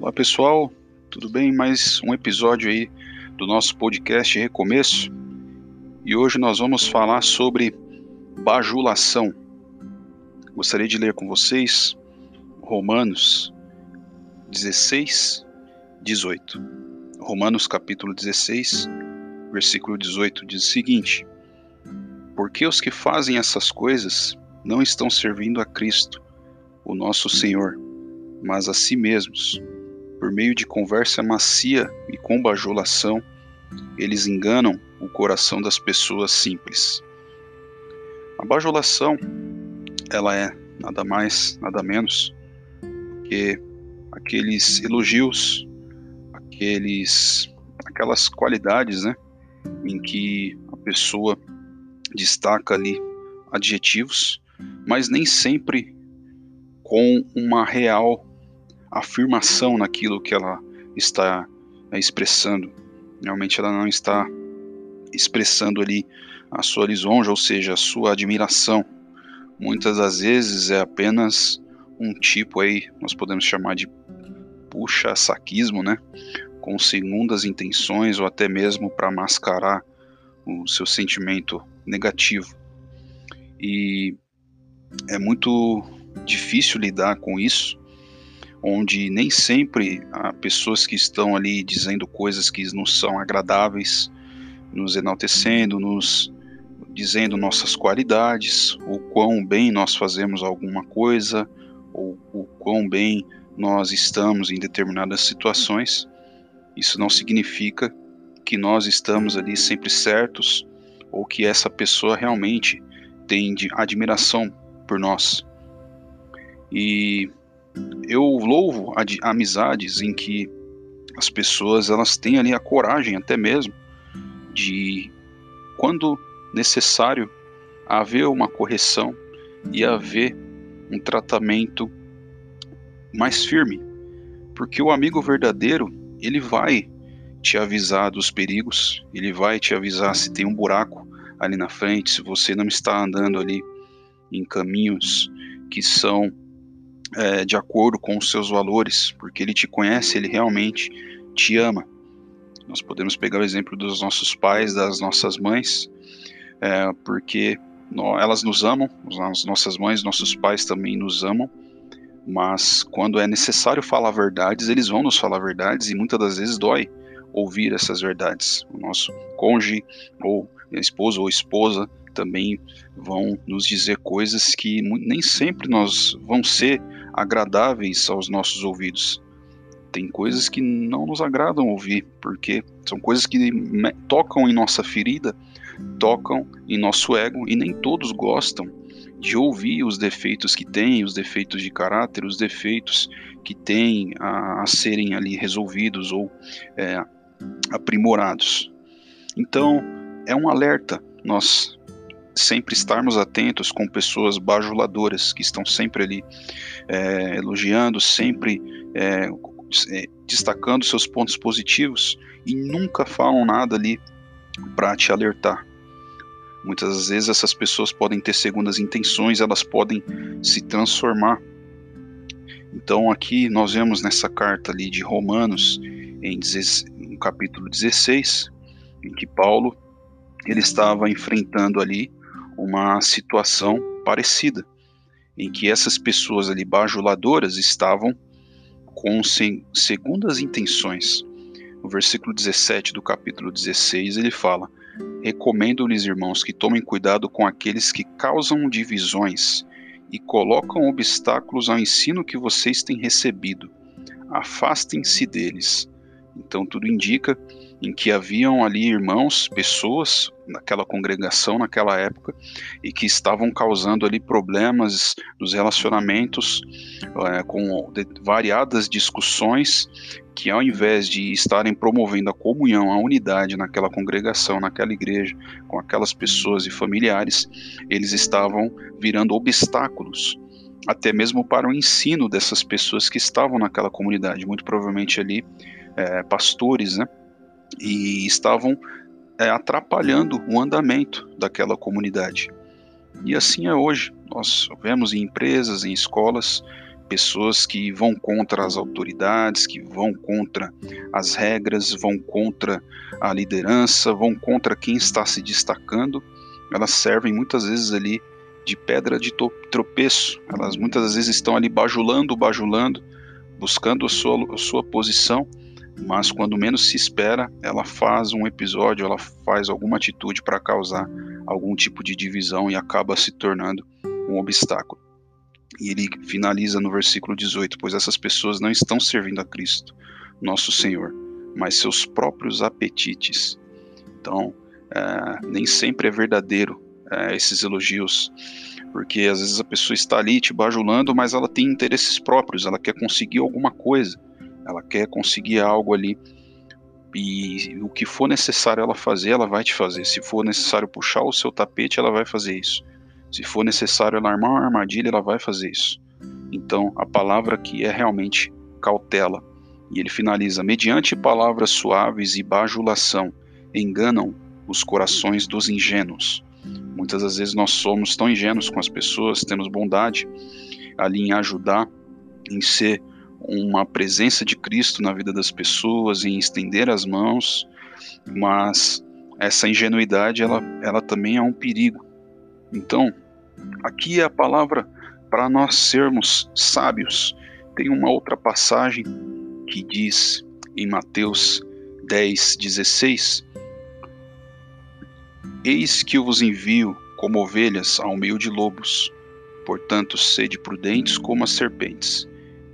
Olá pessoal, tudo bem? Mais um episódio aí do nosso podcast Recomeço e hoje nós vamos falar sobre bajulação. Gostaria de ler com vocês Romanos 16, 18. Romanos capítulo 16, versículo 18 diz o seguinte: Porque os que fazem essas coisas não estão servindo a Cristo, o nosso Senhor, mas a si mesmos por meio de conversa macia e com bajulação, eles enganam o coração das pessoas simples. A bajulação, ela é nada mais, nada menos que aqueles elogios, aqueles, aquelas qualidades, né, em que a pessoa destaca ali adjetivos, mas nem sempre com uma real afirmação naquilo que ela está é, expressando. Realmente ela não está expressando ali a sua lisonja, ou seja, a sua admiração. Muitas das vezes é apenas um tipo aí, nós podemos chamar de puxa-saquismo, né? Com segundas intenções ou até mesmo para mascarar o seu sentimento negativo. E é muito difícil lidar com isso, onde nem sempre há pessoas que estão ali dizendo coisas que não são agradáveis, nos enaltecendo, nos dizendo nossas qualidades, o quão bem nós fazemos alguma coisa, ou o quão bem nós estamos em determinadas situações. Isso não significa que nós estamos ali sempre certos ou que essa pessoa realmente tem admiração por nós. E eu louvo amizades em que as pessoas elas têm ali a coragem até mesmo de quando necessário haver uma correção e haver um tratamento mais firme, porque o amigo verdadeiro ele vai te avisar dos perigos, ele vai te avisar se tem um buraco ali na frente, se você não está andando ali em caminhos que são é, de acordo com os seus valores, porque ele te conhece, ele realmente te ama. Nós podemos pegar o exemplo dos nossos pais, das nossas mães, é, porque elas nos amam, as nossas mães, nossos pais também nos amam, mas quando é necessário falar verdades, eles vão nos falar verdades e muitas das vezes dói ouvir essas verdades. O nosso cônjuge ou esposo ou esposa também vão nos dizer coisas que nem sempre nós vão ser agradáveis aos nossos ouvidos. Tem coisas que não nos agradam ouvir, porque são coisas que tocam em nossa ferida, tocam em nosso ego e nem todos gostam de ouvir os defeitos que tem, os defeitos de caráter, os defeitos que tem a, a serem ali resolvidos ou é, aprimorados. Então, é um alerta nós sempre estarmos atentos com pessoas bajuladoras que estão sempre ali é, elogiando, sempre é, é, destacando seus pontos positivos e nunca falam nada ali para te alertar. Muitas vezes essas pessoas podem ter segundas intenções, elas podem se transformar. Então aqui nós vemos nessa carta ali de Romanos, em no capítulo 16, em que Paulo ele estava enfrentando ali uma situação parecida, em que essas pessoas ali bajuladoras estavam com segundas intenções. No versículo 17 do capítulo 16, ele fala: Recomendo-lhes, irmãos, que tomem cuidado com aqueles que causam divisões e colocam obstáculos ao ensino que vocês têm recebido. Afastem-se deles. Então, tudo indica em que haviam ali irmãos, pessoas naquela congregação naquela época e que estavam causando ali problemas nos relacionamentos é, com variadas discussões que ao invés de estarem promovendo a comunhão, a unidade naquela congregação, naquela igreja, com aquelas pessoas e familiares, eles estavam virando obstáculos até mesmo para o ensino dessas pessoas que estavam naquela comunidade, muito provavelmente ali é, pastores, né? E estavam é, atrapalhando o andamento daquela comunidade. E assim é hoje. Nós vemos em empresas, em escolas, pessoas que vão contra as autoridades, que vão contra as regras, vão contra a liderança, vão contra quem está se destacando. Elas servem muitas vezes ali de pedra de tropeço. Elas muitas vezes estão ali bajulando, bajulando, buscando a sua, a sua posição, mas quando menos se espera, ela faz um episódio, ela faz alguma atitude para causar algum tipo de divisão e acaba se tornando um obstáculo. E ele finaliza no versículo 18: Pois essas pessoas não estão servindo a Cristo, nosso Senhor, mas seus próprios apetites. Então, é, nem sempre é verdadeiro é, esses elogios, porque às vezes a pessoa está ali te bajulando, mas ela tem interesses próprios, ela quer conseguir alguma coisa, ela quer conseguir algo ali. E o que for necessário ela fazer, ela vai te fazer. Se for necessário puxar o seu tapete, ela vai fazer isso. Se for necessário ela armar uma armadilha, ela vai fazer isso. Então, a palavra aqui é realmente cautela. E ele finaliza: mediante palavras suaves e bajulação, enganam os corações dos ingênuos. Muitas das vezes nós somos tão ingênuos com as pessoas, temos bondade ali em ajudar, em ser uma presença de Cristo na vida das pessoas, em estender as mãos, mas essa ingenuidade ela, ela também é um perigo, então, aqui é a palavra para nós sermos sábios. Tem uma outra passagem que diz em Mateus 10, 16: Eis que eu vos envio como ovelhas ao meio de lobos. Portanto, sede prudentes como as serpentes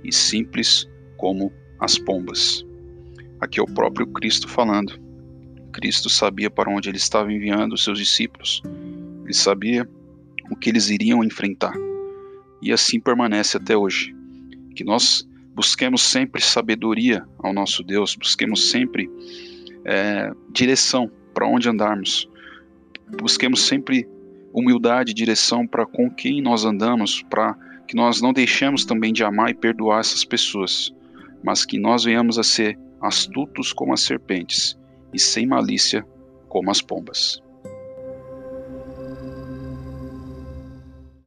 e simples como as pombas. Aqui é o próprio Cristo falando. Cristo sabia para onde ele estava enviando os seus discípulos ele sabia o que eles iriam enfrentar. E assim permanece até hoje. Que nós busquemos sempre sabedoria ao nosso Deus, busquemos sempre é, direção para onde andarmos, busquemos sempre humildade e direção para com quem nós andamos, para que nós não deixemos também de amar e perdoar essas pessoas, mas que nós venhamos a ser astutos como as serpentes e sem malícia como as pombas.